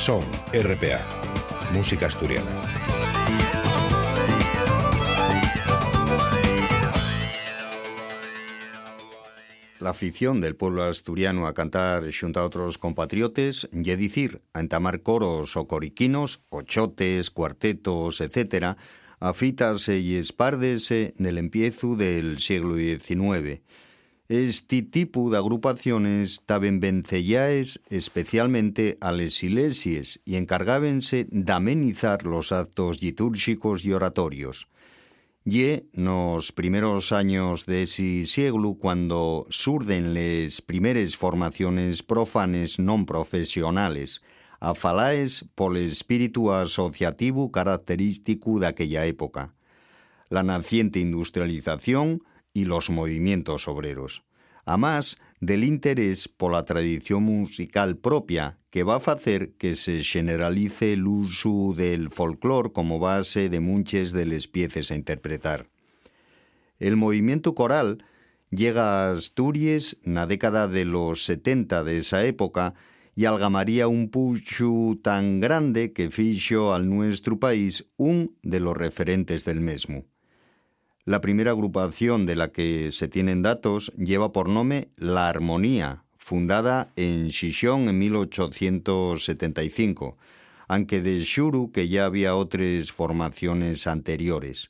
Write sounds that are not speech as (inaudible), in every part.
Son, RPA, música asturiana. La afición del pueblo asturiano a cantar xunto a otros compatriotes, y dicir, a entamar coros o coriquinos, ochotes, cuartetos, etc., afítase y espárdese el empiezo del siglo XIX. Este tipo de agrupaciones taben vencellaes especialmente a les iglesias y encargábense de amenizar los actos litúrgicos y oratorios. Y nos primeros años de ese siglo cuando surden les primeras formaciones profanes non profesionales, afalaes por el espíritu asociativo característico de aquella época. La naciente industrialización y los movimientos obreros. Además del interés por la tradición musical propia, que va a hacer que se generalice el uso del folclore como base de muchas de las piezas a interpretar. El movimiento coral llega a Asturias en la década de los 70 de esa época y algamaría un pucho tan grande que fichó al nuestro país un de los referentes del mismo. La primera agrupación de la que se tienen datos lleva por nombre La Armonía, fundada en Xixón en 1875, aunque de Xuru que ya había otras formaciones anteriores.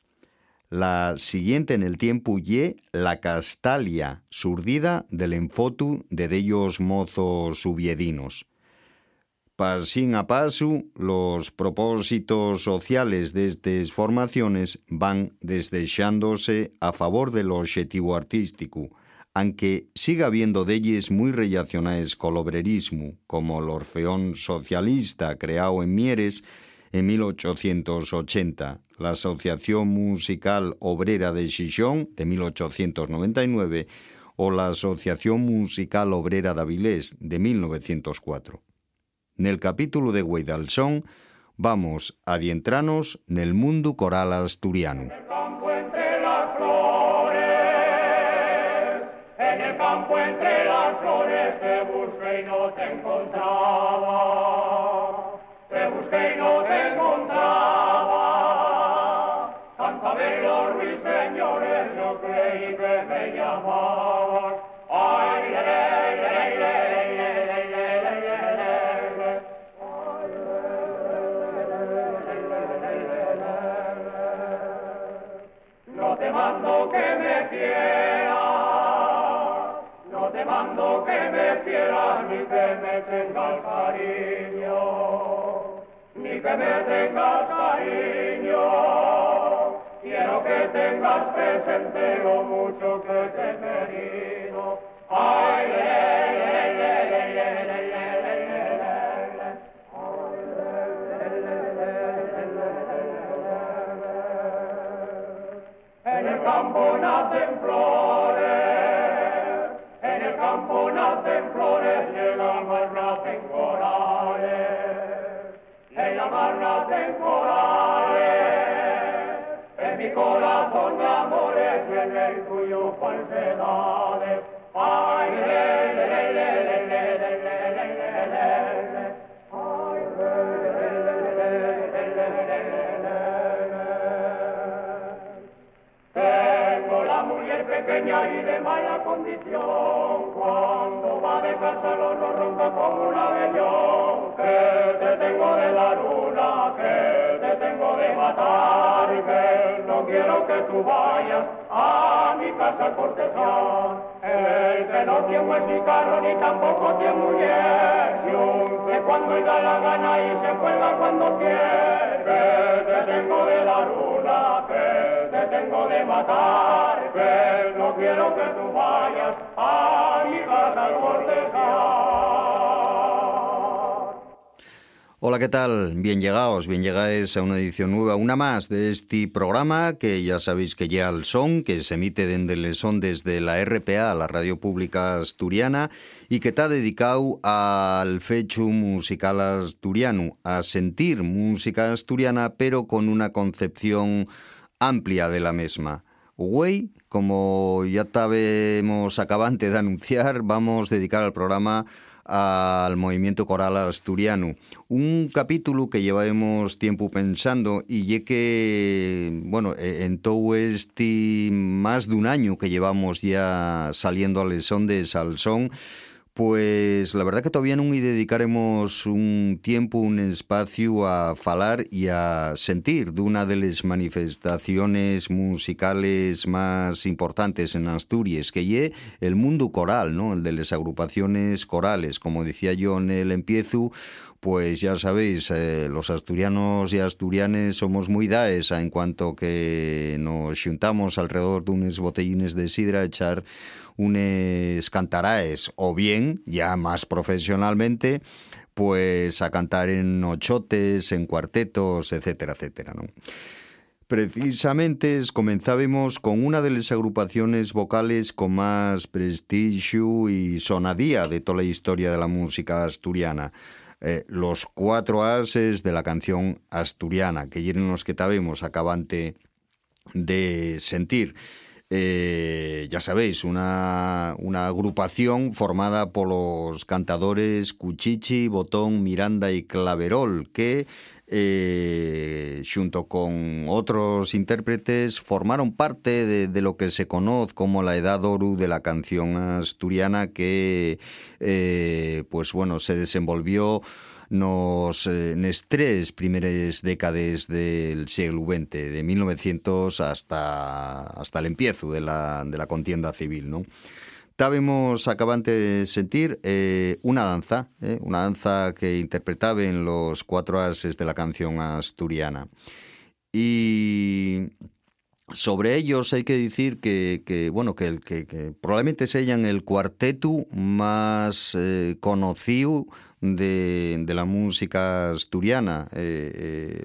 La siguiente en el tiempo ye La Castalia, surdida del enfotu de dellos mozos subiedinos. Pasín a paso, los propósitos sociales de estas formaciones van desdechándose a favor del objetivo artístico, aunque siga habiendo ellas muy relacionadas con el obrerismo, como el Orfeón Socialista creado en Mieres en 1880, la Asociación Musical Obrera de Xixón de 1899 o la Asociación Musical Obrera de Avilés de 1904. Nel capítulo de Gueidalsón vamos a en nel mundo coral asturiano. No te mando que me quieras, ni que me tengas cariño, ni que me tengas cariño. Quiero que tengas presente lo mucho que te he querido. Ay, le, le, le, le, le, campo nace en flores, en el campo nace en flores y el alma nace en corales, el alma nace en corales, en mi corazón amores y en el tuyo ¡Ah! Y de mala condición. Cuando va de casa lo no ronca como un abellón. Que te tengo de la luna, que te tengo de matar. Que no quiero que tú vayas a mi casa cortesán. El que no tiene ni carro ni tampoco tiene mujer. Y un que cuando le da la gana y se cuelga cuando quiere. Que te tengo de la luna, tengo de matar. Que no quiero que tú vayas a mi casa. Hola, ¿qué tal? Bien llegados, bien llegáis a una edición nueva, una más de este programa que ya sabéis que ya al son, que se emite desde el son desde la RPA, la Radio Pública Asturiana, y que está dedicado al fecho musical asturiano, a sentir música asturiana, pero con una concepción amplia de la. Güey, como ya estábamos acabante de anunciar, vamos a dedicar al programa al movimiento coral asturiano. Un capítulo que llevamos tiempo pensando y que, bueno, e, en todo este más de un año que llevamos ya saliendo al son de Salsón, pues la verdad que todavía no y dedicaremos un tiempo, un espacio a falar y a sentir de una de las manifestaciones musicales más importantes en Asturias, que es el mundo coral, ¿no? El de las agrupaciones corales, como decía yo en el empiezo, pues ya sabéis, eh, los asturianos y asturianes somos muy daes en cuanto que nos juntamos alrededor de unos botellines de sidra a echar unes cantaraes o bien, ya más profesionalmente, pues a cantar en ochotes, en cuartetos, etcétera, etcétera. Precisamente comenzábamos con una de las agrupaciones vocales con más prestigio y sonadía de toda la historia de la música asturiana. Eh, los cuatro ases de la canción asturiana, que eran los que sabemos acabante de sentir. Eh, ya sabéis, una, una, agrupación formada por los cantadores Cuchichi, Botón, Miranda y Claverol, que eh, junto con otros intérpretes formaron parte de, lo que se conoce como la edad oro de la canción asturiana que eh, pues bueno se desenvolvió nos eh, tres primeras décadas del siglo XX, de 1900 hasta, hasta el empiezo de la, de la contienda civil, ¿no? Estábamos acabante de sentir eh, una danza, eh, una danza que interpretaba en los cuatro ases de la canción asturiana. Y sobre ellos hay que decir que, bueno, que, que, probablemente sean el cuarteto más eh, conocido de, la música asturiana,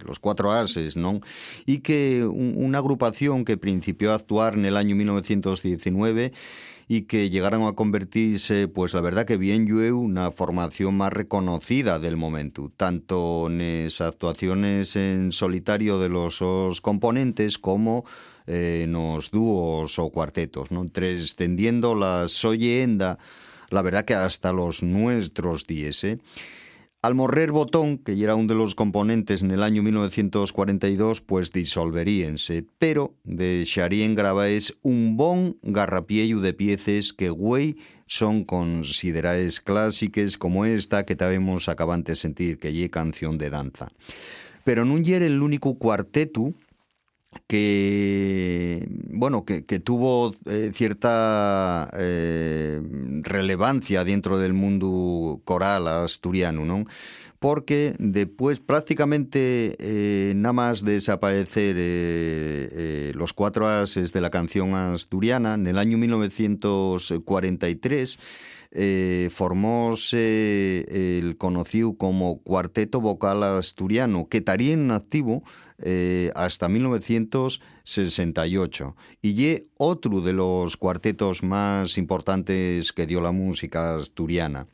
los cuatro ases, ¿no? Y que una agrupación que principió a actuar en el año 1919 y que llegaron a convertirse, pues la verdad que bien yo una formación más reconocida del momento, tanto en las actuaciones en solitario de los componentes como eh, en los dúos o cuartetos, ¿no? extendiendo la soyenda, la verdad que hasta los nuestros días, ¿eh? Al morrer Botón, que era uno de los componentes en el año 1942, pues disolveríense, pero dejarían grabaes un bon garrapiello de piezas que, güey, son consideradas clásicas como esta que sabemos acabante de sentir, que es canción de danza. Pero no era el único cuarteto que bueno que, tuvo eh, cierta eh, relevancia dentro del mundo coral asturiano, ¿no? Porque después prácticamente eh, nada más desaparecer los cuatro ases de la canción asturiana, en el año 1943 eh, formóse el conocido como Cuarteto Vocal Asturiano, que estaría en activo eh, hasta 1968. Y ye otro de los cuartetos más importantes que dio la música asturiana.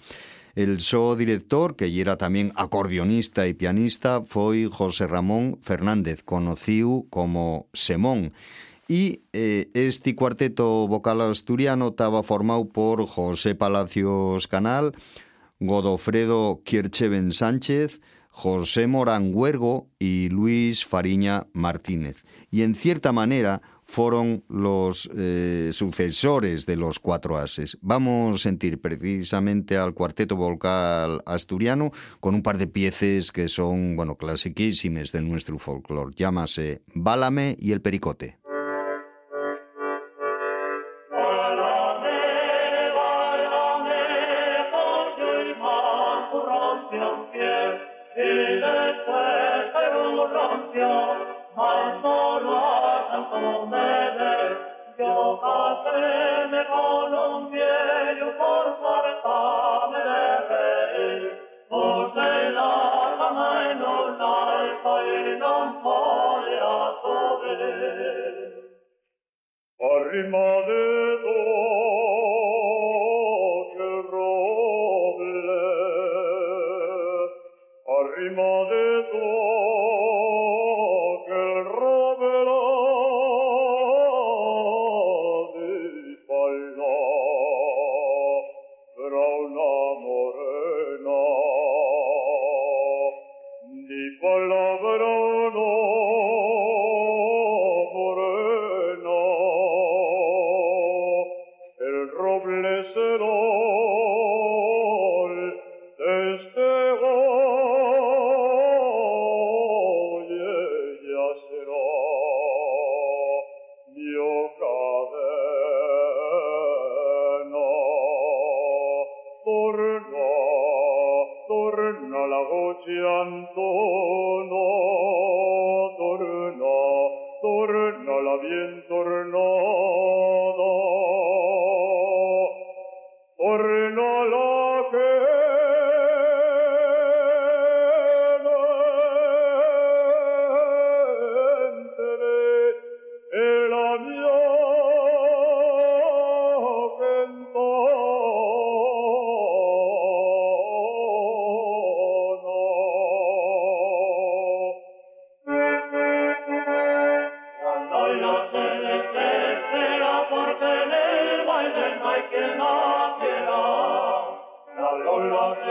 El so director, que era también acordeonista y pianista, fue José Ramón Fernández, conocido como Semón. Y eh, este cuarteto vocal asturiano estaba formado por José Palacios Canal, Godofredo Kircheven Sánchez, José Morán Huergo y Luis Fariña Martínez. Y en cierta manera fueron los eh, sucesores de los cuatro ases. Vamos a sentir precisamente al cuarteto vocal asturiano con un par de piezas que son, bueno, clasiquísimas de nuestro folclore. Llámase Bálame y el Pericote. immer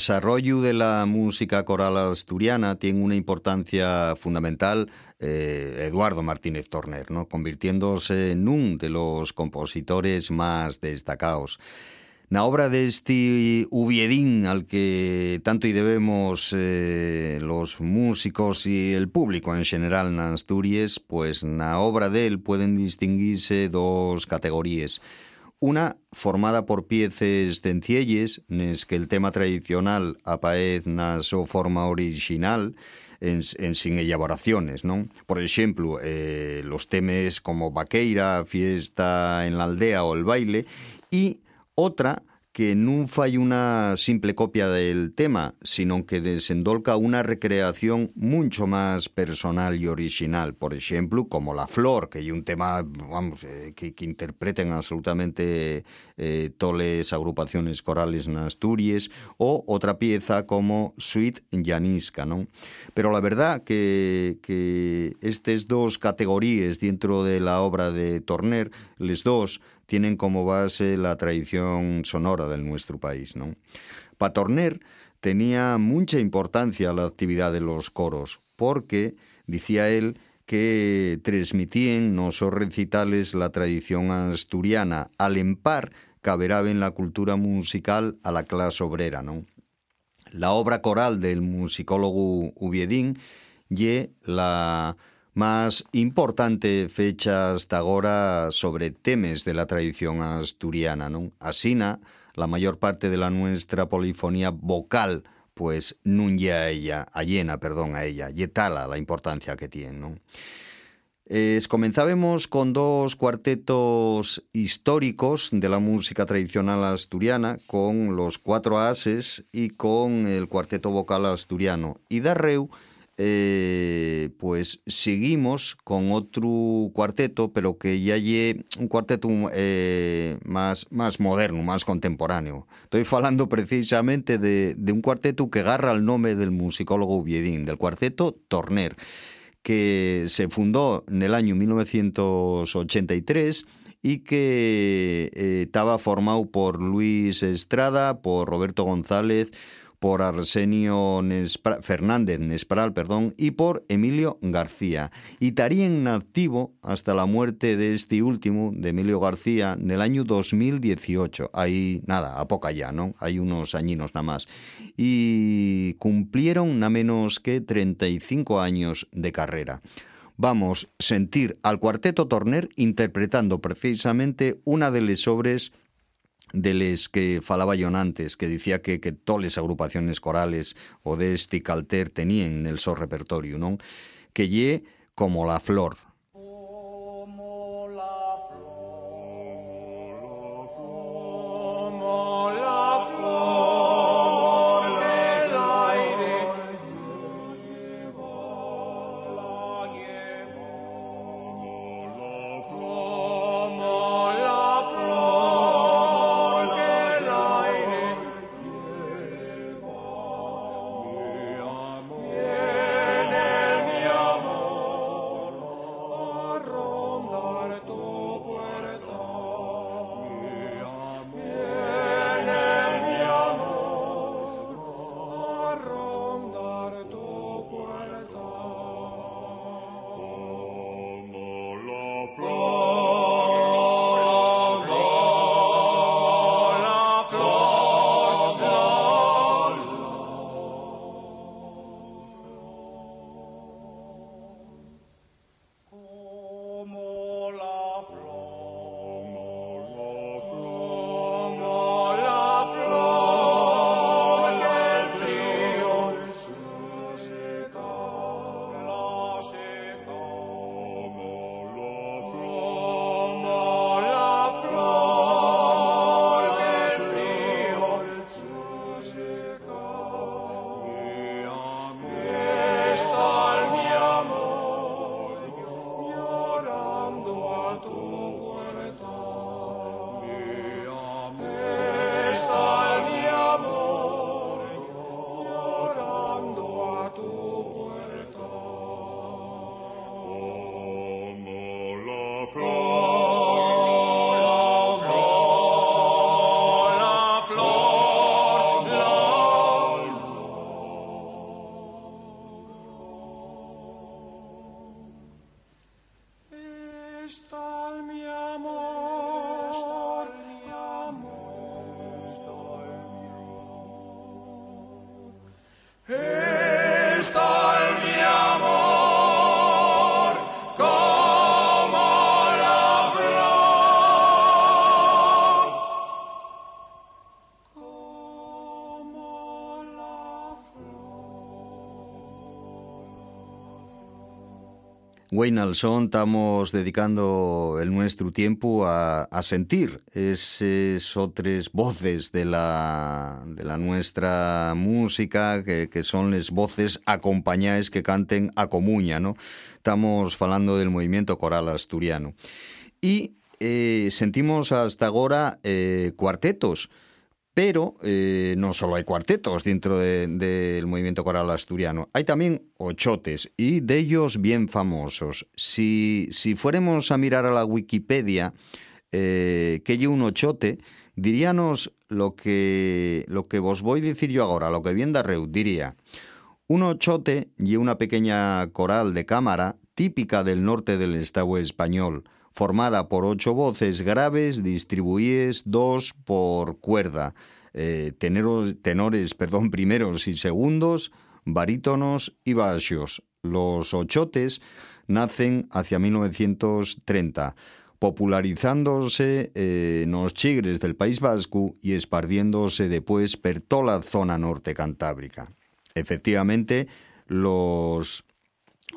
desarrollo de la música coral asturiana tiene una importancia fundamental eh, Eduardo Martínez Torner, ¿no? convirtiéndose en uno de los compositores más destacados. La obra de este Ubiedín al que tanto y debemos eh, los músicos y el público en general en Asturias, pues la obra de él pueden distinguirse dos categorías. Una formada por piezas sencillas, nes que el tema tradicional aparece na su forma original, en, sin elaboraciones, ¿no? Por ejemplo, eh, los temas como Vaqueira, Fiesta en la aldea o el baile, y otra que no fai una simple copia del tema, sino que desendolca una recreación mucho más personal y original. Por ejemplo, como La Flor, que hay un tema eh, que, interpreten absolutamente eh, todas las agrupaciones corales en Asturias, o otra pieza como Suite Llanisca. ¿no? Pero la verdad que, que estas dos categorías dentro de la obra de Torner, les dos, tienen como base la tradición sonora de nuestro país. ¿no? Patorner tenía mucha importancia la actividad de los coros, porque, decía él, que transmitían no son recitales la tradición asturiana, al empar caberaba en la cultura musical a la clase obrera. ¿no? La obra coral del musicólogo Ubiedín y la más importante fecha hasta ahora sobre temas de la tradición asturiana. ¿no? Asina, la mayor parte de la nuestra polifonía vocal pues nun a ella, a llena, perdón, a ella, y tala la importancia que tiene. ¿no? Es, comenzábamos con dos cuartetos históricos de la música tradicional asturiana, con los cuatro ases y con el cuarteto vocal asturiano. Y Darreu eh, pues seguimos con otro cuarteto, pero que ya es un cuarteto eh, más, más moderno, más contemporáneo. Estoy hablando precisamente de, un cuarteto que agarra el nombre del musicólogo Ubiedín, del cuarteto Torner, que se fundó en el año 1983 y que eh, estaba formado por Luis Estrada, por Roberto González, por Arsenio Fernández Nespral perdón, y por Emilio García. Y estaría activo hasta la muerte de este último, de Emilio García, en el año 2018. Ahí, nada, a poca ya, ¿no? Hay unos añinos nada más. Y cumplieron nada menos que 35 años de carrera vamos a sentir al cuarteto Torner interpretando precisamente una de las obras de les que falaba yo antes, que decía que, que todas las agrupaciones corales o de este calter tenían el so repertorio, ¿no? Que lle como la flor, Wayne Alson estamos dedicando el nuestro tiempo a, sentir esas otras voces de la, de la nuestra música que, son las voces acompañadas que canten a comuña, ¿no? Estamos hablando del movimiento coral asturiano. Y eh, sentimos hasta ahora eh, cuartetos, pero eh, no solo hay cuartetos dentro del movimiento coral asturiano, hay también ochotes y de ellos bien famosos. Si, si fuéramos a mirar a la Wikipedia, eh, que hay un ochote, diríanos lo que, lo que vos voy a decir yo ahora, lo que bien Reu diría. Un ochote y una pequeña coral de cámara típica del norte del Estado español, formada por ocho voces graves distribuidas dos por cuerda, eh, tenores perdón, (laughs) primeros y segundos, barítonos y bajos. Los ochotes nacen hacia 1930 popularizándose eh, en los chigres del País Vasco y esparciéndose después por toda la zona norte cantábrica. Efectivamente, los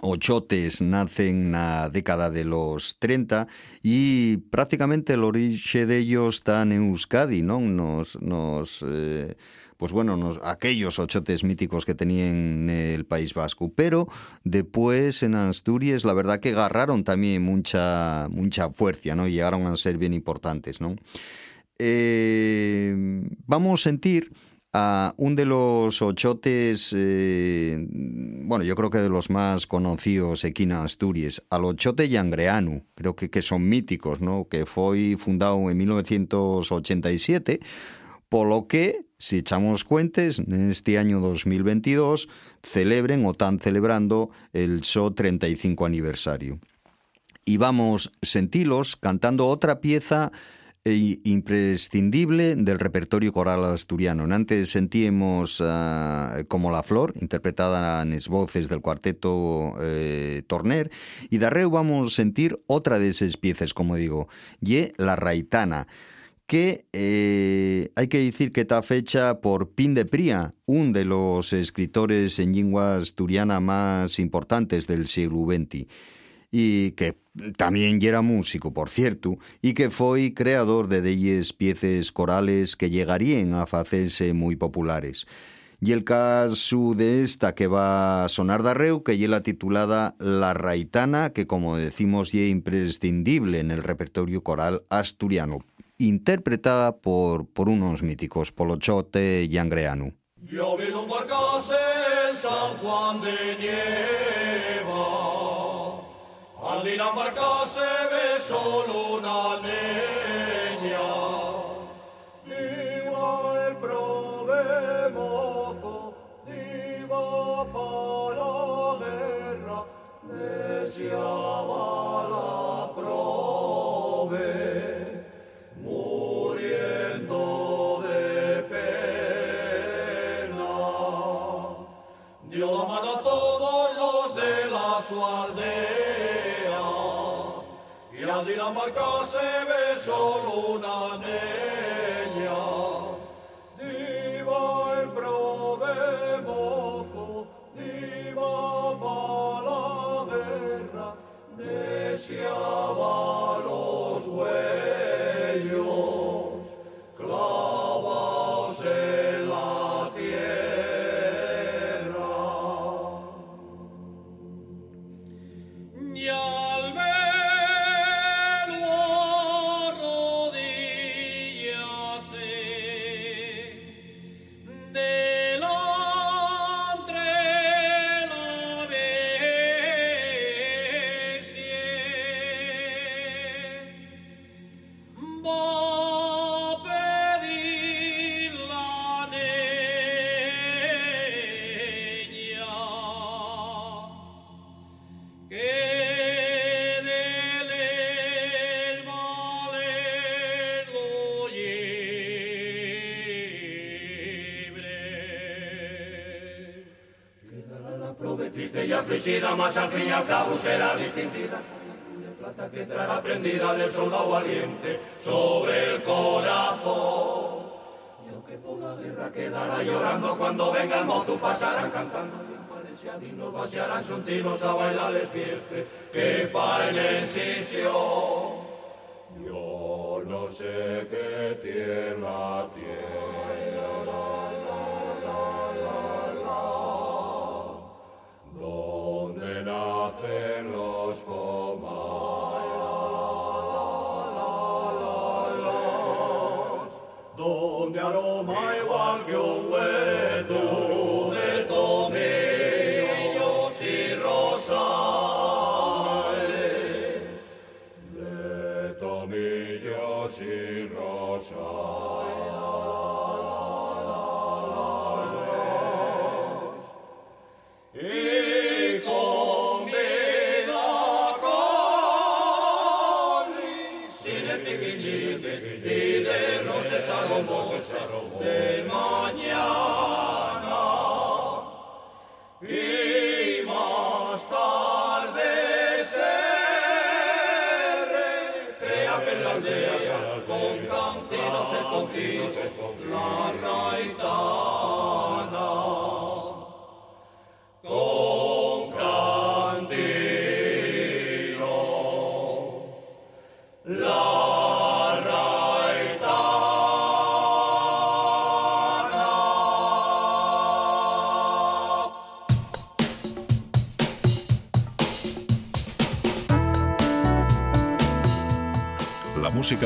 Ochotes nacen na década de los 30 y prácticamente el origen de ellos está en Euskadi, ¿no? Nos, nos eh, pues bueno, aquellos ochotes míticos que tenían el País Vasco, pero después en Asturias la verdad que agarraron también mucha mucha fuerza, ¿no? Llegaron a ser bien importantes, ¿no? Eh, vamos a sentir a un de los ochotes, eh, bueno, yo creo que de los más conocidos aquí en Asturias, al ochote Yangreanu, creo que, que son míticos, ¿no? Que fue fundado en 1987, por lo que, si echamos cuentes, en este año 2022 celebren o están celebrando el SO 35 aniversario. Y vamos sentirlos cantando otra pieza e imprescindible del repertorio coral asturiano. Antes sentíamos uh, como La Flor, interpretada en las voces del cuarteto eh, Torner, y de vamos a sentir otra de esas piezas, como digo, y La Raitana, que eh, hay que decir que está fecha por Pin de Pría, un de los escritores en lengua asturiana más importantes del siglo XX y que también era músico, por cierto, y que fue creador de delles piezas corales que llegarían a hacerse muy populares. Y el caso de esta que va a sonar de arreu, que la titulada La Raitana, que como decimos ya imprescindible en el repertorio coral asturiano, interpretada por, por unos míticos, Polochote y Angreanu. Yo vi un en San Juan de Nieva al Dinamarca se ve solo una leña. Iba el prove mozo, para solo afligida, más al fin y al cabo será distinguida plata que traerá prendida del soldado valiente sobre el corazón. Yo que por la guerra quedará llorando cuando venga el mozo pasarán cantando y nos vaciarán juntinos a bailarles fieste que faen. Yo no sé qué tiene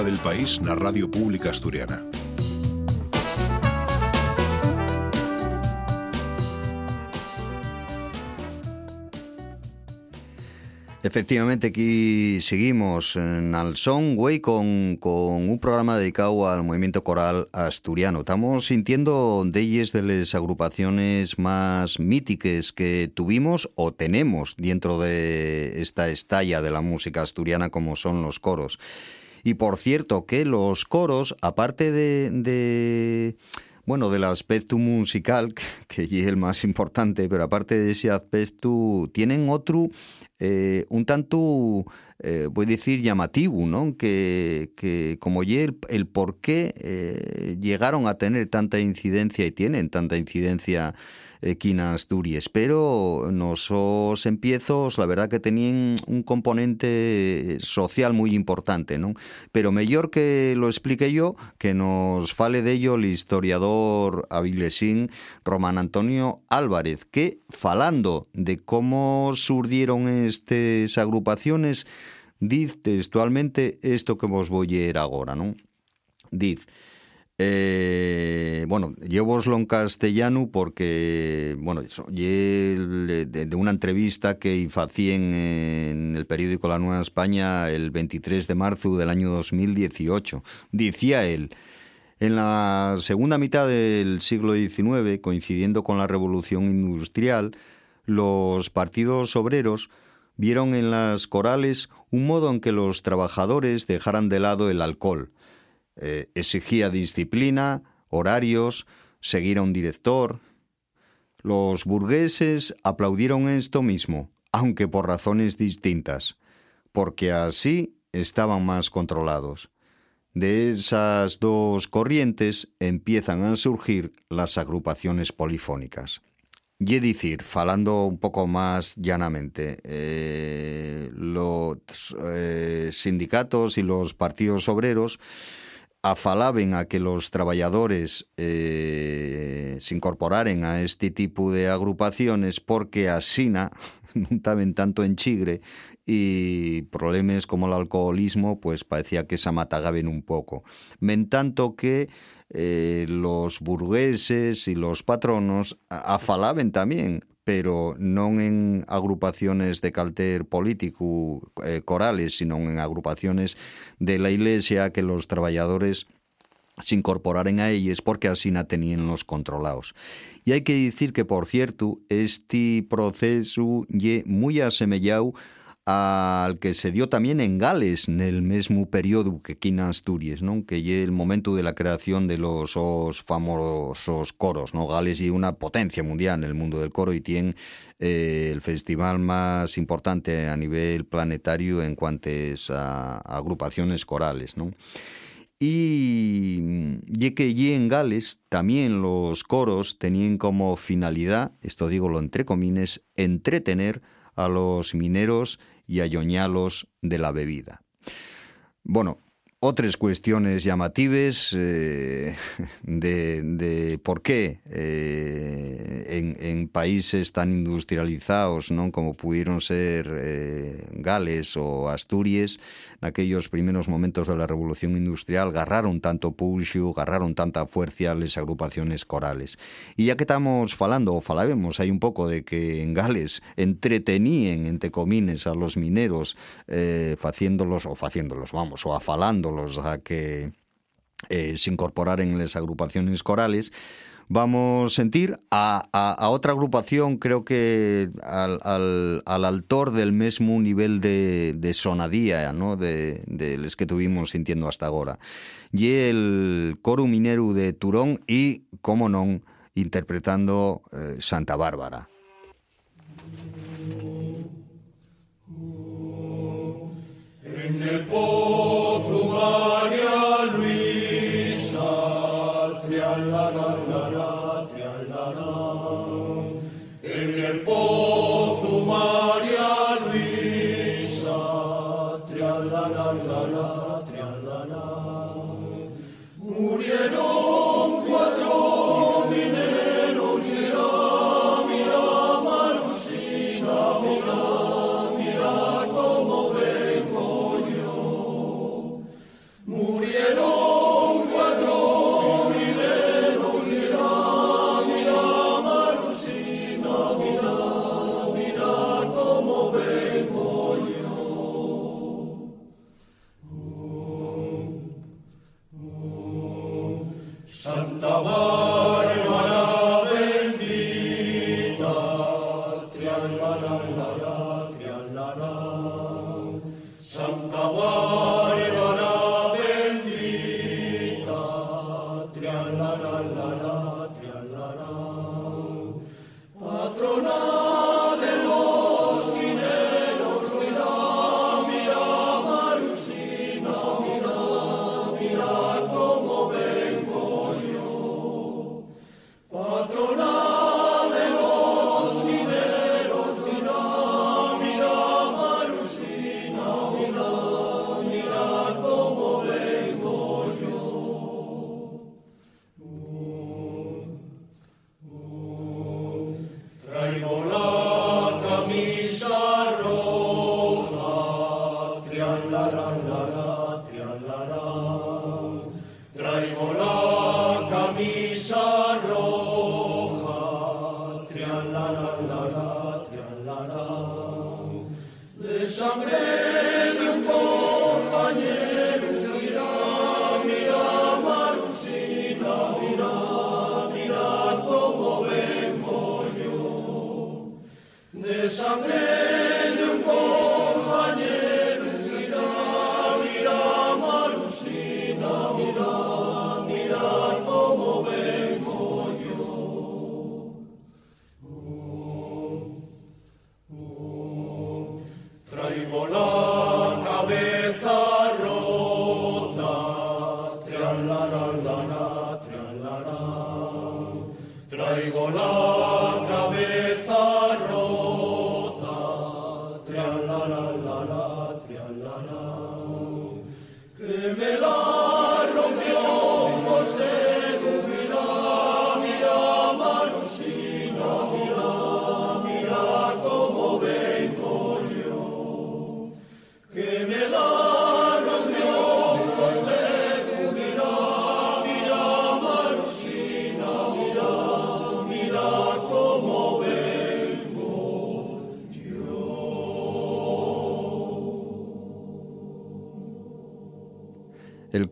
del país na Radio Pública Asturiana. Efectivamente, aquí seguimos en Alson, güey, con, con un programa dedicado al movimiento coral asturiano. Estamos sintiendo ellas de las agrupaciones más míticas que tuvimos o tenemos dentro de esta estalla de la música asturiana como son los coros. Y por cierto que los coros, aparte de, de bueno, del aspecto musical, (laughs) que es el más importante, pero aparte de ese aspecto, tienen otro eh, un tanto, eh, voy a decir, llamativo, ¿no? Que, que como el, el por qué eh, llegaron a tener tanta incidencia y tienen tanta incidencia en Asturias. Pero nosos empiezos, la verdad que tenían un componente social muy importante, ¿no? Pero mejor que lo explique yo, que nos fale de ello el historiador avilesín Román Antonio Álvarez, que falando de cómo surdieron estas agrupaciones, dice textualmente esto que vos voy a ir ahora, ¿no? Dice, eh, bueno, llevoslo en castellano porque, bueno, de, una entrevista que hice en, el periódico La Nueva España el 23 de marzo del año 2018. Decía él, en la segunda mitad del siglo XIX, coincidiendo con la revolución industrial, los partidos obreros vieron en las corales un modo en que los trabajadores dejaran de lado el alcohol, eh, exigía disciplina, horarios, seguir a un director. Los burgueses aplaudieron esto mismo, aunque por razones distintas, porque así estaban más controlados. De esas dos corrientes empiezan a surgir las agrupaciones polifónicas. Y decir, falando un poco más llanamente, eh, los eh, sindicatos y los partidos obreros afalaben a que los trabajadores eh, se incorporaren a este tipo de agrupaciones porque asina (laughs) non estaban tanto en chigre y problemas como el alcoholismo pues parecía que se amatagaban un poco. Men tanto que eh, los burgueses y los patronos afalaben también pero non en agrupaciones de calter político eh, corales, sino en agrupaciones de la iglesia que los trabajadores se incorporaren a ellas porque así na tenían los controlados. Y hay que decir que, por cierto, este proceso ye muy asemellado al que se dio también en Gales el mismo periodo que aquí en Asturias, ¿no? que es el momento de la creación de los, famosos coros. ¿no? Gales y una potencia mundial en el mundo del coro y tiene eh, el festival más importante a nivel planetario en cuanto a, agrupaciones corales. ¿no? Y, y que allí en Gales también los coros tenían como finalidad, esto digo lo entre comines, entretener a los mineros y ayoñalos de la bebida. Bueno, otras cuestiones llamativas eh, (laughs) de, por qué eh, en, países tan industrializados ¿no? como pudieron ser eh, Gales o Asturias, en aquellos primeros momentos de la revolución industrial, agarraron tanto pulso, agarraron tanta fuerza las agrupaciones corales. Y ya que estamos falando, o falabemos, hay un poco de que en Gales entretenían, entre comines, a los mineros, haciéndolos, o haciéndolos, vamos, o afalando a que eh, se incorporaran en las agrupaciones corales, vamos a sentir a, otra agrupación, creo que al, al, altor del mismo nivel de, sonadía ¿no? de, los que tuvimos sintiendo hasta ahora. Y el coro minero de Turón y, como no, interpretando eh, Santa Bárbara. En el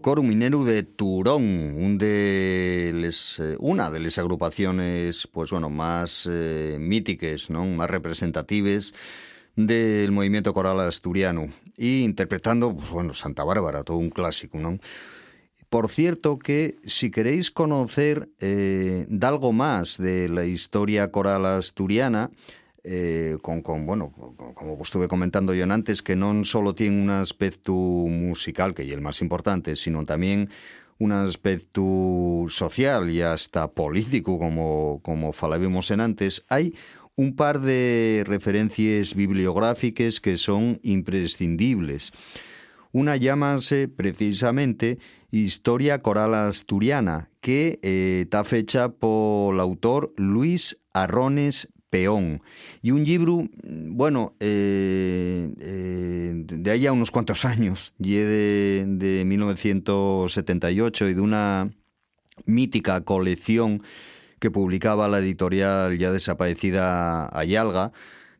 coro minero de Turón, un de les, eh, una de las agrupaciones pues bueno, más eh, míticas, ¿no? más representativas del movimiento coral asturiano y interpretando, pues, bueno, Santa Bárbara, todo un clásico. Por cierto que si queréis conocer eh, algo más de la historia coral asturiana, eh, con, bueno, como estuve comentando yo antes, que no solo tiene un aspecto musical, que es el más importante, sino también un aspecto social y hasta político, como, como falábamos en antes, hay un par de referencias bibliográficas que son imprescindibles. Una llámase precisamente Historia Coral Asturiana, que eh, está fecha por el autor Luis Arrones Peón. Y un libro, bueno, eh, eh, de allá unos cuantos años, de, de 1978 y de una mítica colección que publicaba la editorial ya desaparecida Ayalga,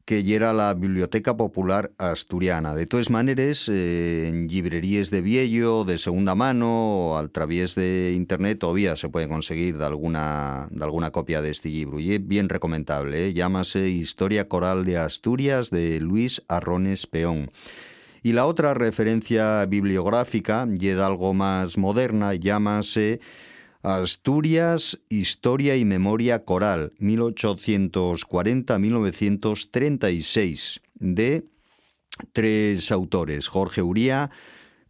que era la Biblioteca Popular Asturiana. De todas maneras, eh, en librerías de viejo, de segunda mano, o a través de internet, todavía se puede conseguir de alguna, de alguna copia de este libro. Y es bien recomendable, ¿eh? llámase Historia Coral de Asturias de Luis Arrones Peón. Y la otra referencia bibliográfica, y algo más moderna, llámase Asturias, Historia y Memoria Coral, 1840-1936, de tres autores, Jorge Uría,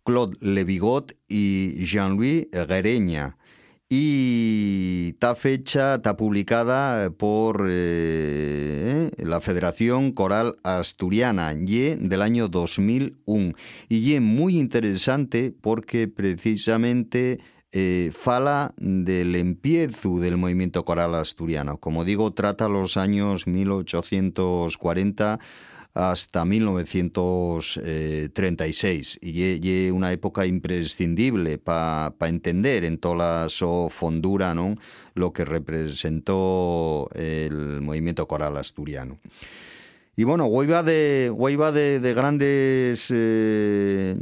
Claude Levigot y Jean-Louis Guereña. Y está fecha, está publicada por eh, la Federación Coral Asturiana, y del año 2001. Y es muy interesante porque precisamente eh, fala del empiezo del movimiento coral asturiano. Como digo, trata los años 1840 hasta 1936 y es una época imprescindible para entender en toda su fondura ¿no? lo que representó el movimiento coral asturiano. Y bueno, va de, de, grandes... Eh,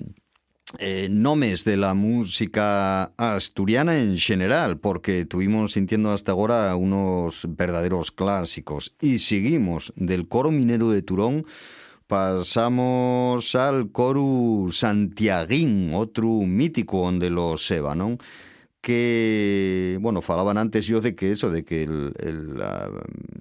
eh, nomes de la música asturiana en general, porque tuvimos sintiendo hasta ahora unos verdaderos clásicos. Y seguimos del coro minero de Turón, pasamos al coro santiaguín, otro mítico donde los seba, ¿no? Que, bueno, falaban antes yo de que eso, de que la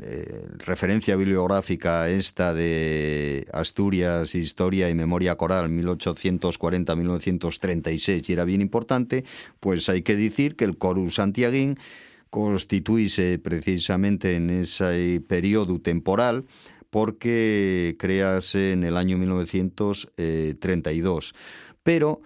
eh, referencia bibliográfica esta de Asturias, Historia y Memoria Coral 1840-1936 y era bien importante, pues hay que decir que el Corus Santiaguín constituye precisamente en ese periodo temporal porque crease en el año 1932. Pero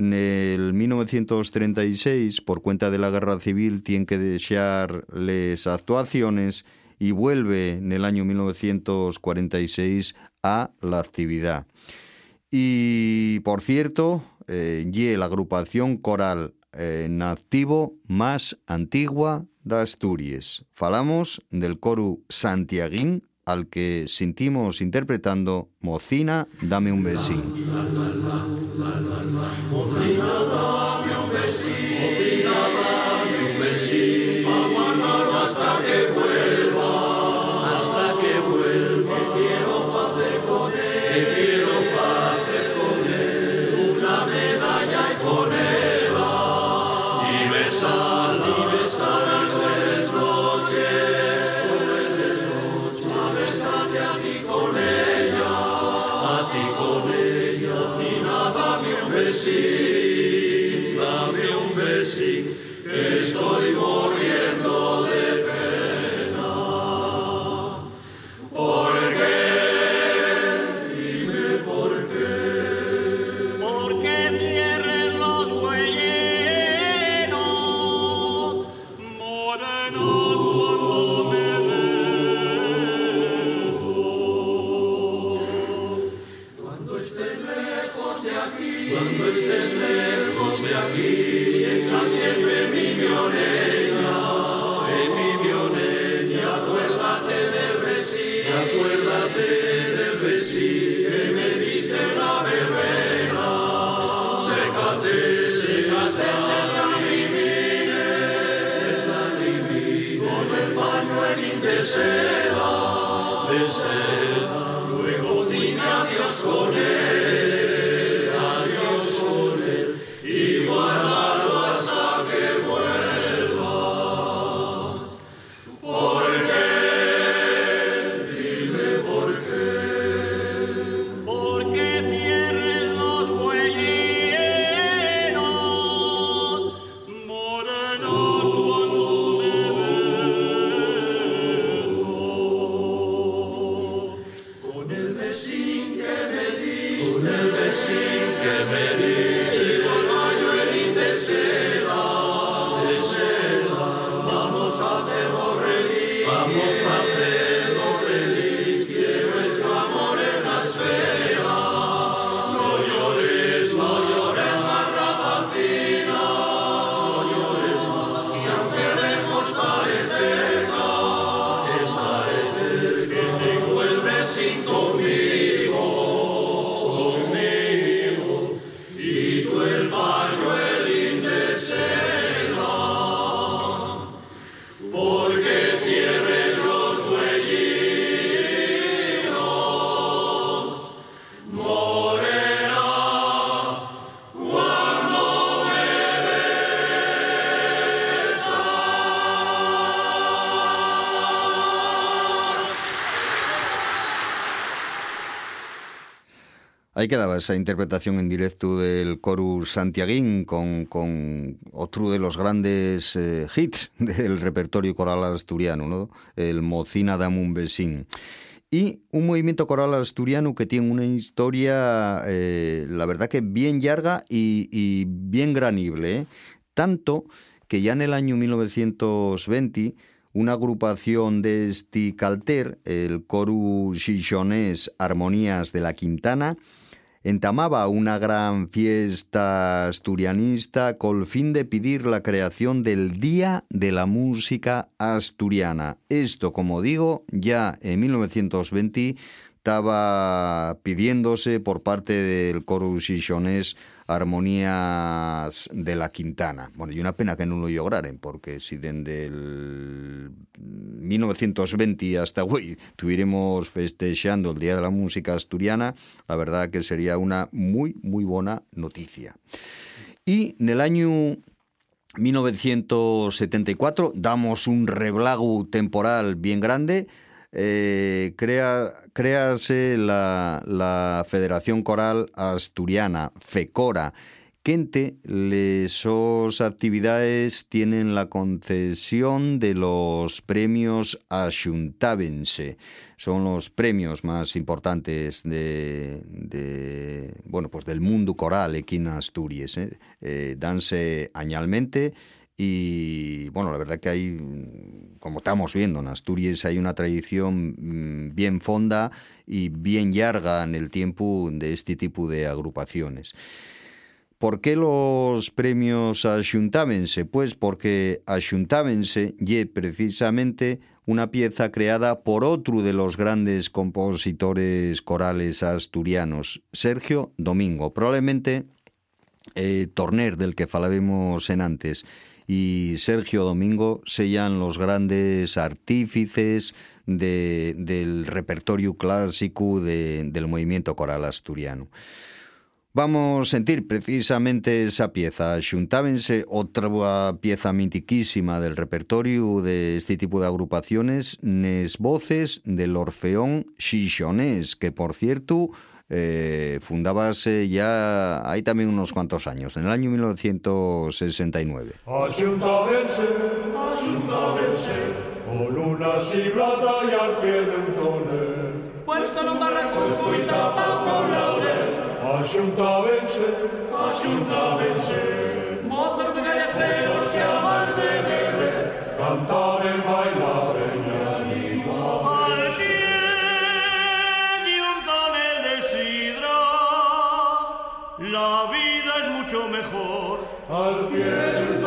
en el 1936, por cuenta de la guerra civil, tiene que dejar las actuaciones y vuelve en el año 1946 a la actividad. Y por cierto, eh, la agrupación coral en activo más antigua de Asturias. Falamos del coro Santiaguín al que sentimos interpretando Mocina, dame un besín. Mocina, dame un besín. Mocina, dame un besín. Vamos hasta que vuelva. Hasta que vuelva. ¿Qué quiero hacer con él? ¿Qué quiero hacer con él? Una medalla y ponerla. Y besarla. Ahí quedaba esa interpretación en directo del Chorus Santiaguín con, otro de los grandes eh, hits (laughs) del repertorio coral asturiano, ¿no? el Mocina Besín. Y un movimiento coral asturiano que tiene una historia, eh, la verdad que bien larga y, bien granible. ¿eh? Tanto que ya en el año 1920 una agrupación de este calter, el Coru Chichonés Armonías de la Quintana, entamaba una gran fiesta asturianista con el fin de pedir la creación del Día de la Música Asturiana. Esto, como digo, ya en 1920 estaba pidiéndose por parte del coro armonías de la Quintana. Bueno, y una pena que no lo lograran, porque si desde el 1920 hasta hoy estuviéramos festejando el Día de la Música Asturiana, la verdad que sería una muy, muy buena noticia. Y en el año 1974 damos un reblago temporal bien grande, eh, crea, créase la, la Federación Coral Asturiana, FECORA, que entre sus actividades tienen la concesión de los premios Axuntábense. Son los premios más importantes de, bueno, pues del mundo coral aquí en Asturias. ¿eh? Eh, danse anualmente y bueno, la verdad que hay, como estamos viendo, en Asturias hay una tradición mm, bien fonda y bien larga en el tiempo de este tipo de agrupaciones. ¿Por qué los premios Axuntábense? Pues porque Axuntábense y precisamente una pieza creada por otro de los grandes compositores corales asturianos, Sergio Domingo, probablemente eh, Torner, del que falábamos en antes y Sergio Domingo sellan los grandes artífices de, del repertorio clásico de, del movimiento coral asturiano. Vamos a sentir precisamente esa pieza. Xuntábense otra pieza mitiquísima del repertorio de este tipo de agrupaciones, nes voces del Orfeón Xixonés, que por cierto eh, fundabase ya hay también unos cuantos años, en el año 1969. Ayuntábense, ayuntábense, con una cibrata y al pie de un tonel. Puesto en un mejor. Al pie de un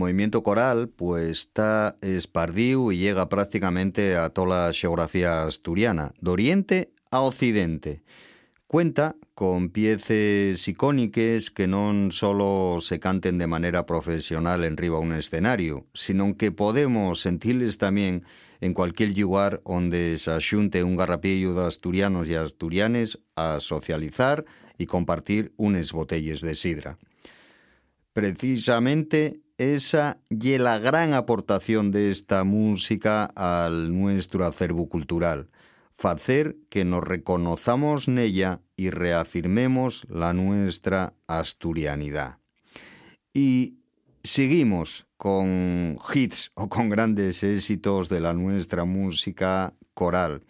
movimiento coral, pues está espardido y llega prácticamente a toda la geografía asturiana, de oriente a occidente. Cuenta con piezas icónicas que no solo se canten de manera profesional en riba un escenario, sino que podemos sentirles también en cualquier lugar donde se asunte un garrapillo de asturianos y asturianes a socializar y compartir unas botellas de sidra. Precisamente esa y la gran aportación de esta música al nuestro acervo cultural facer que nos reconozamos nella y reafirmemos la nuestra asturianidad. Y seguimos con hits o con grandes éxitos de la nuestra música coral.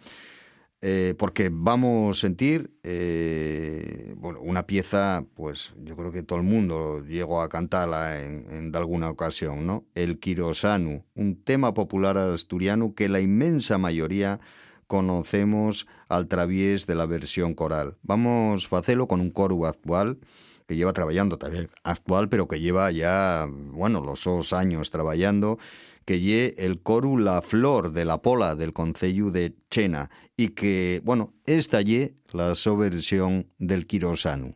Eh, porque vamos a sentir eh, bueno, una pieza, pues yo creo que todo el mundo llegó a cantarla en, alguna ocasión, ¿no? El Quirosanu, un tema popular asturiano que la inmensa mayoría conocemos al través de la versión coral. Vamos a hacerlo con un coro actual que lleva trabajando también actual, pero que lleva ya, bueno, los dos años trabajando, que lle el coro La Flor de la Pola del Concello de Chena y que, bueno, esta lle la su versión del Quirosanu.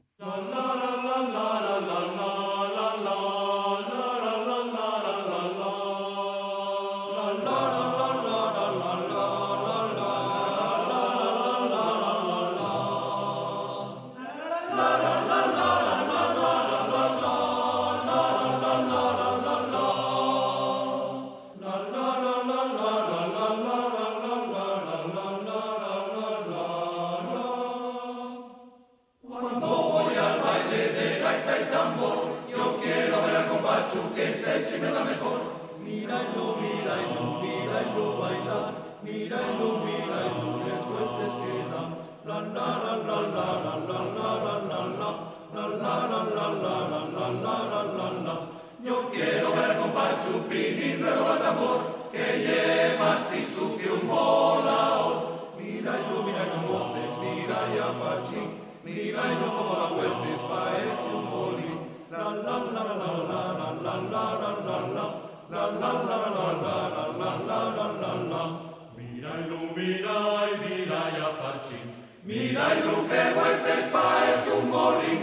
voy al baile de gaita y tambor. Yo quiero ver con Pachu, que se se me da mejor. Míralo, míralo, míralo bailar. Míralo, míralo, les vueltas que dan. La la la la la la la la la la la. La la la la la la la la la la. Yo quiero ver con Pachu, pinin, redoble tambor. Que llevas tú que un volador. Míralo, míralo, voces, mira y apachín. mirai nova vetis paesium voli, la la la la la la la la la la la, la la la la la la la la la la la, mirai luminai, mirai apaci, mirai luce vetis paesium voli,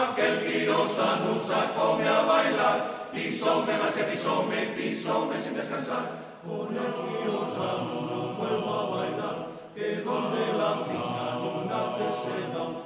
aquel que nos anuncia come a bailar, pisome más que pisome, pisome sin descansar, con el que nos vuelvo a bailar, que donde la finca no nace se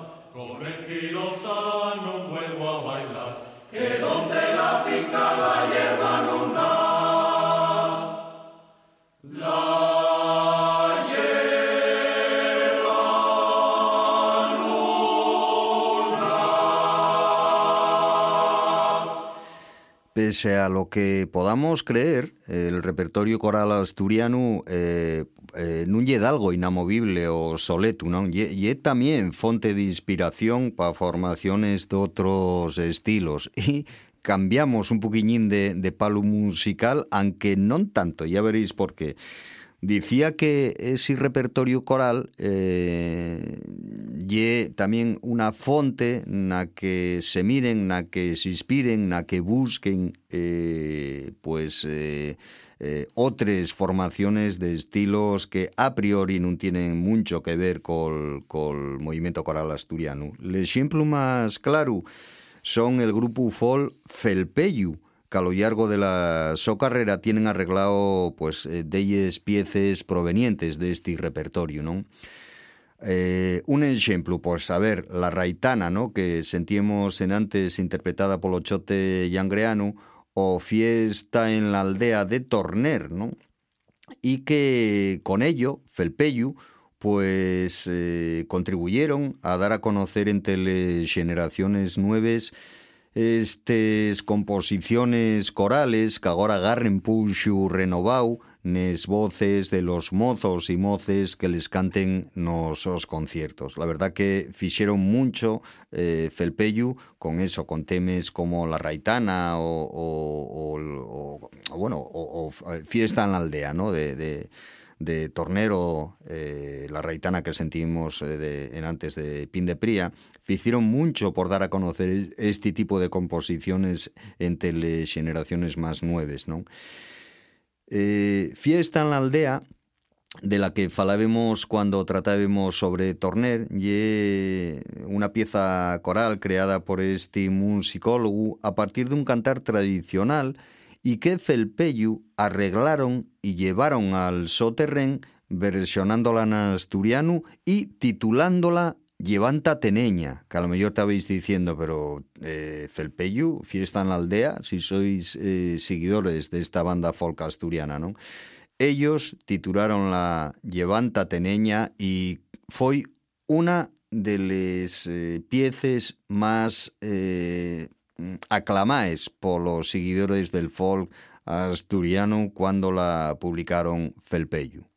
vuelvo a bailar, que donde la finca la hierba no La hierba Pese a lo que podamos creer, el repertorio coral asturiano eh, eh, nun lle algo inamovible o soleto, non? Lle, lle tamén fonte de inspiración para formaciones de outros estilos (laughs) e cambiamos un poquillín de, de palo musical, aunque non tanto, ya veréis por qué. Dicía que ese repertorio coral eh, lle tamén unha fonte na que se miren, na que se inspiren, na que busquen eh, pues eh, eh, otras formaciones de estilos que a priori no tienen mucho que ver con el movimiento coral asturiano. El ejemplo más claro son el grupo folk Felpeyu, que a lo largo de la su carrera tienen arreglado pues eh, ellas piezas provenientes de este repertorio, ¿no? Eh, un ejemplo, pues a ver, la raitana, ¿no? que sentimos en antes interpretada por Chote Yangreanu, o fiesta en la aldea de Torner, ¿no? Y que con ello, Felpeyu, pues eh, contribuyeron a dar a conocer entre las generaciones nuevas estas composiciones corales que ahora agarren puxo renovado nes voces de los mozos y moces que les canten nos os conciertos. La verdad que fixeron mucho eh, Felpeyu con eso, con temes como La Raitana o, o, o, o bueno, o, Fiesta en la aldea, ¿no? de, de de Tornero, eh, la raitana que sentimos eh, de, en antes de Pin de Pría, hicieron mucho por dar a conocer este tipo de composiciones entre las generaciones más nuevas. ¿no? Eh, Fiesta en la aldea, de la que falábamos cuando tratábamos sobre Torner, y una pieza coral creada por este musicólogo a partir de un cantar tradicional y que Felpeyu arreglaron y llevaron al soterren versionándola en asturiano y titulándola Llevanta Teneña, que a lo mejor estabais diciendo, pero eh, Felpeyu, fiesta en la aldea, si sois eh, seguidores de esta banda folk asturiana, ¿no? Ellos titularon la Llevanta Teneña y fue una de las eh, piezas más eh, aclamáis polos seguidores del folk asturiano cuando la publicaron Felpeyu.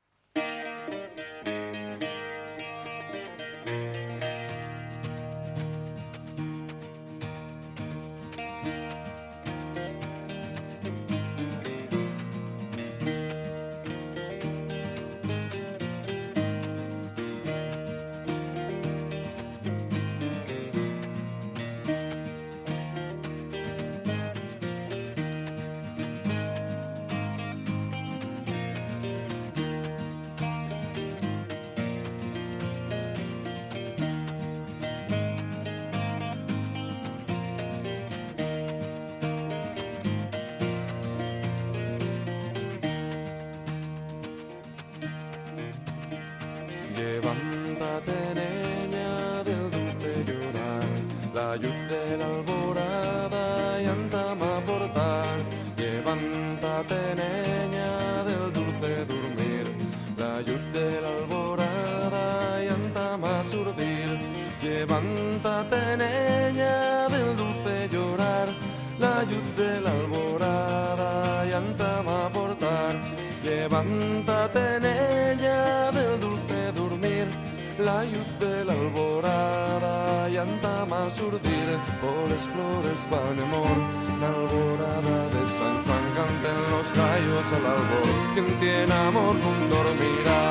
sortire por flores va amor. La alborada de San Juan canta en los gallos al albor. Quien tiene amor no dormirá,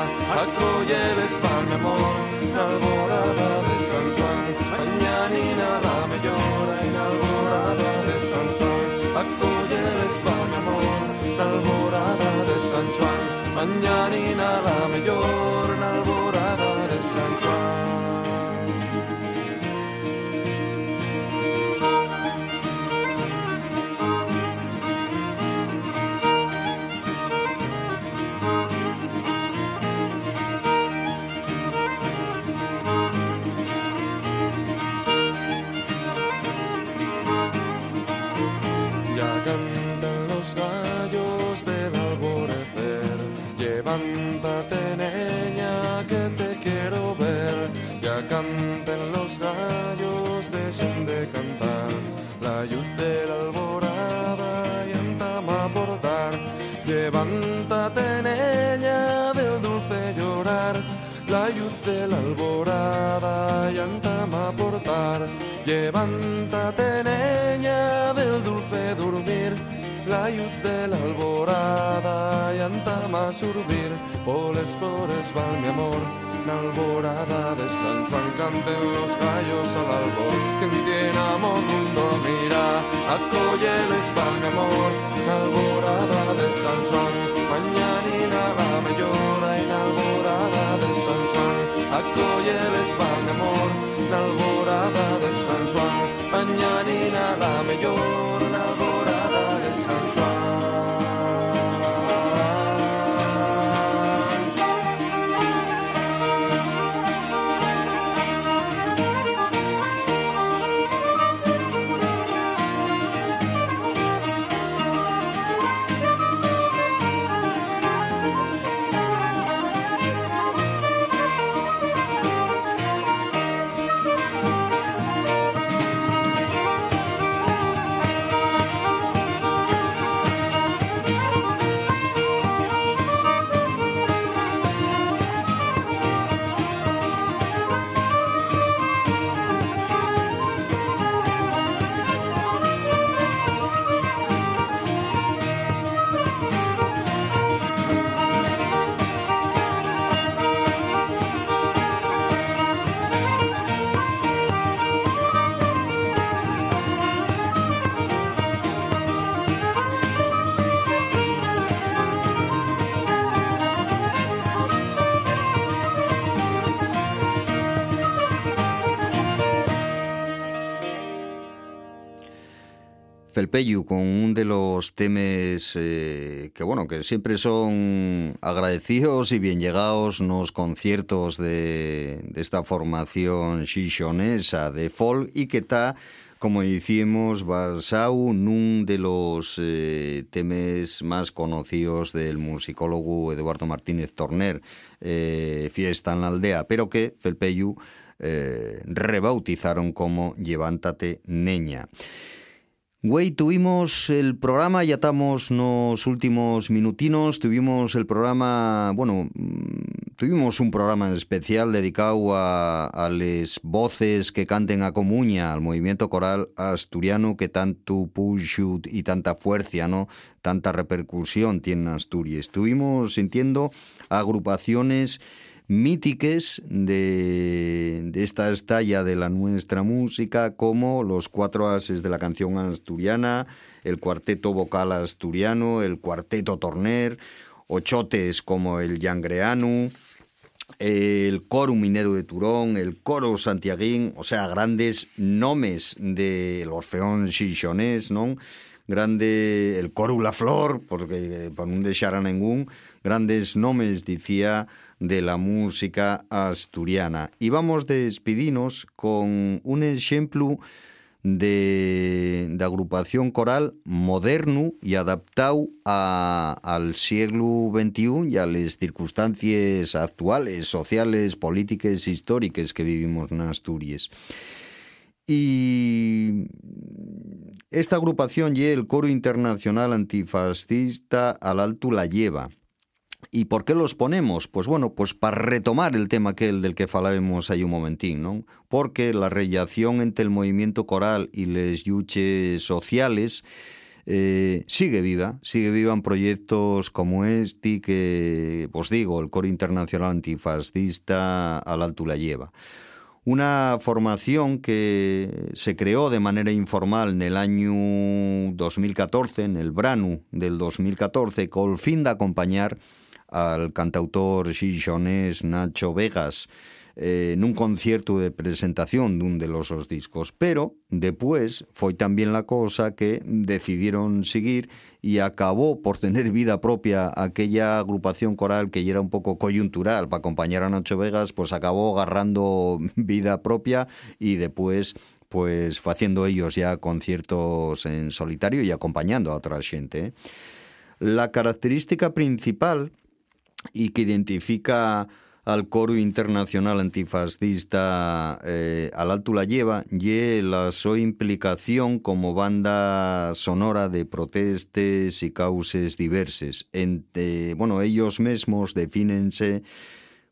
acoyeres pan amor. La alborada de San Juan, mañana y nada me llora. En la alborada de San Juan, acoyeres pan amor. La alborada de San Juan, mañana y nada me llora. canten los gallos, dejen de cantar. La luz de la alborada llama a portar. Levántate en ella del dulce llorar. La luz de la alborada llama a portar. Levántate en ella del dulce dormir. La luz de la alborada llama a surgir. Por las flores va mi amor. la de San Juan canten los gallos al albor que llenamos mundo mira acoge el espalme amor la de San Juan mañanina la mayor en la alborada de San Juan acoge el espalme amor. La de San Juan mañanina la mayor Felpeyu con un de los temas eh, que bueno que siempre son agradecidos y bien llegados los conciertos de, esta formación xixonesa de folk y que está como decimos basado un de los eh, temas más conocidos del musicólogo Eduardo Martínez Torner eh, Fiesta en la aldea pero que Felpeyu rebautizaron como Levántate Neña Güey, tuvimos el programa, ya estamos los últimos minutinos, tuvimos el programa, bueno, mm, tuvimos un programa especial dedicado a, a las voces que canten a comuña, al movimiento coral asturiano que tanto push y tanta fuerza, ¿no? Tanta repercusión tiene en Asturias. Estuvimos sintiendo agrupaciones mítiques de, esta estalla de la nuestra música, como los cuatro ases de la canción asturiana, el cuarteto vocal asturiano, el cuarteto torner, ochotes como el Yangreanu, el coro minero de Turón, el coro santiaguín, o sea, grandes nomes del Orfeón Xixonés, ¿no? Grande el coro La Flor, porque por un deixar a ningún, grandes nomes, decía de la música asturiana. Y vamos a despedirnos con un ejemplo de, de, agrupación coral moderno y adaptado a, al siglo XXI y a las circunstancias actuales, sociales, políticas, históricas que vivimos en Asturias. Y esta agrupación y el Coro Internacional Antifascista al Alto la lleva. ¿Y por qué los ponemos? Pues bueno, pues para retomar el tema aquel del que falábamos ahí un momentín, ¿no? Porque la relación entre el movimiento coral y les yuches sociales eh, sigue viva, sigue viva en proyectos como este que, pues digo, el Coro Internacional Antifascista alto la lleva. Una formación que se creó de manera informal en el año 2014, en el Branu del 2014, con el fin de acompañar al cantautor xixonés Nacho Vegas eh, nun concierto de presentación dun de los os discos, pero después foi también la cosa que decidieron seguir y acabó por tener vida propia aquella agrupación coral que era un poco coyuntural para acompañar a Nacho Vegas, pues acabó agarrando vida propia y después pues haciendo ellos ya conciertos en solitario y acompañando a otra gente. ¿eh? La característica principal y que identifica al coro internacional antifascista eh, al alto la lleva y la su implicación como banda sonora de protestas y causas diversas. bueno, ellos mismos defínense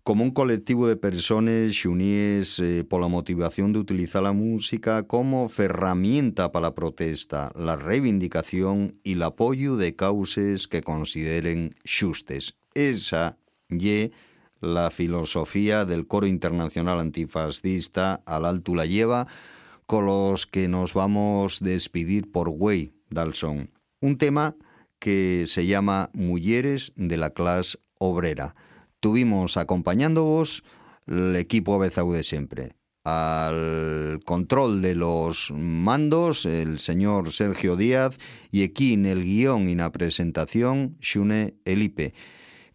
como un colectivo de personas xuníes eh, por la motivación de utilizar la música como herramienta para la protesta, la reivindicación y el apoyo de causas que consideren xustes. Esa y la filosofía del coro internacional antifascista al alto la lleva, con los que nos vamos a despedir por Güey Dalson. Un tema que se llama Mujeres de la clase obrera. Tuvimos acompañándoos el equipo Abezau de siempre. Al control de los mandos, el señor Sergio Díaz, y aquí en el guion y la presentación, Xune Elipe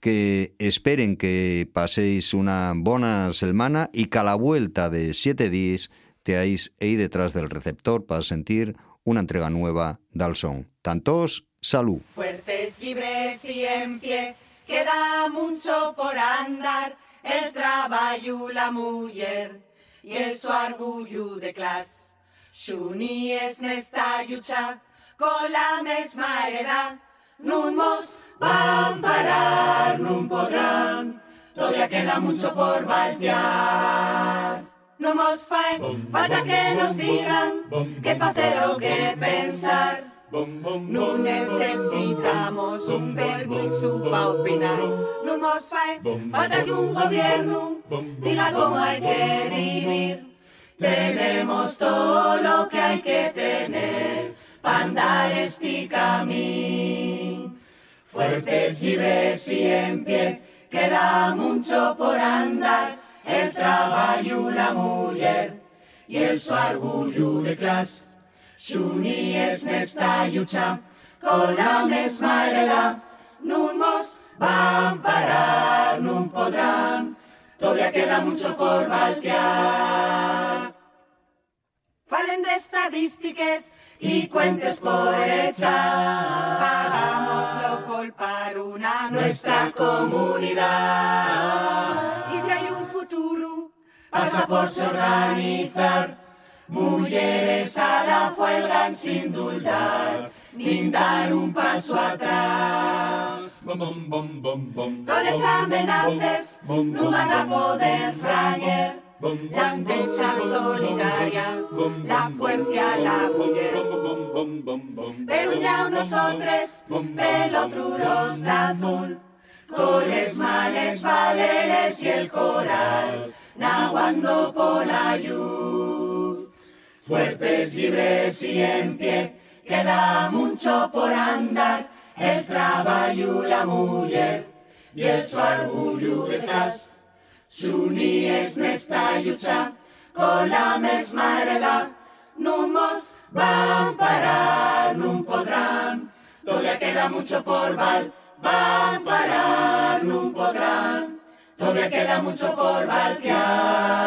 que esperen que paséis una buena semana y que a la vuelta de siete días teáis ahí detrás del receptor para sentir una entrega nueva del son. Tantos, salud. Fuertes, libres y en pie, queda mucho por andar, el trabajo, la mujer y el su orgullo de clase. Xuni es nesta lucha con la misma edad, mos van parar, no podrán, todavía queda mucho por voltear. No nos faen, falta que nos digan qué hacer o qué pensar. No necesitamos un permiso para opinar. No nos faen, falta que un gobierno diga cómo hay que vivir. Tenemos todo lo que hay que tener para andar este camino fuertes, libres y en pie, queda mucho por andar, el trabajo, la mujer y el su orgullo de clase. Xunies n'esta lluita con la mesma hereda, nun mos van parar, nun podrán, todavía queda mucho por voltear. Falen estadísticas y cuentes por echar. Pagamos lo colpar una nuestra comunidad. Y si hay un futuro, pasa por se organizar. Mujeres a la fuelgan sin duldar, ni dar un paso atrás. Todas las amenazas no van a poder frañer. La antensa solidaria, la fuerza la mujer. Pero ya nosotros, pelotruros de azul, coles males valeres y el coral, naguando por la luz. Fuertes, libres y en pie, queda mucho por andar, el trabajo, la mujer y el su orgullo detrás. S'unies n'esta lluita con la mesma hereda, no mos van parar, no podrán, todavía queda mucho por val, van parar, no podrán, todavía queda mucho por valtear.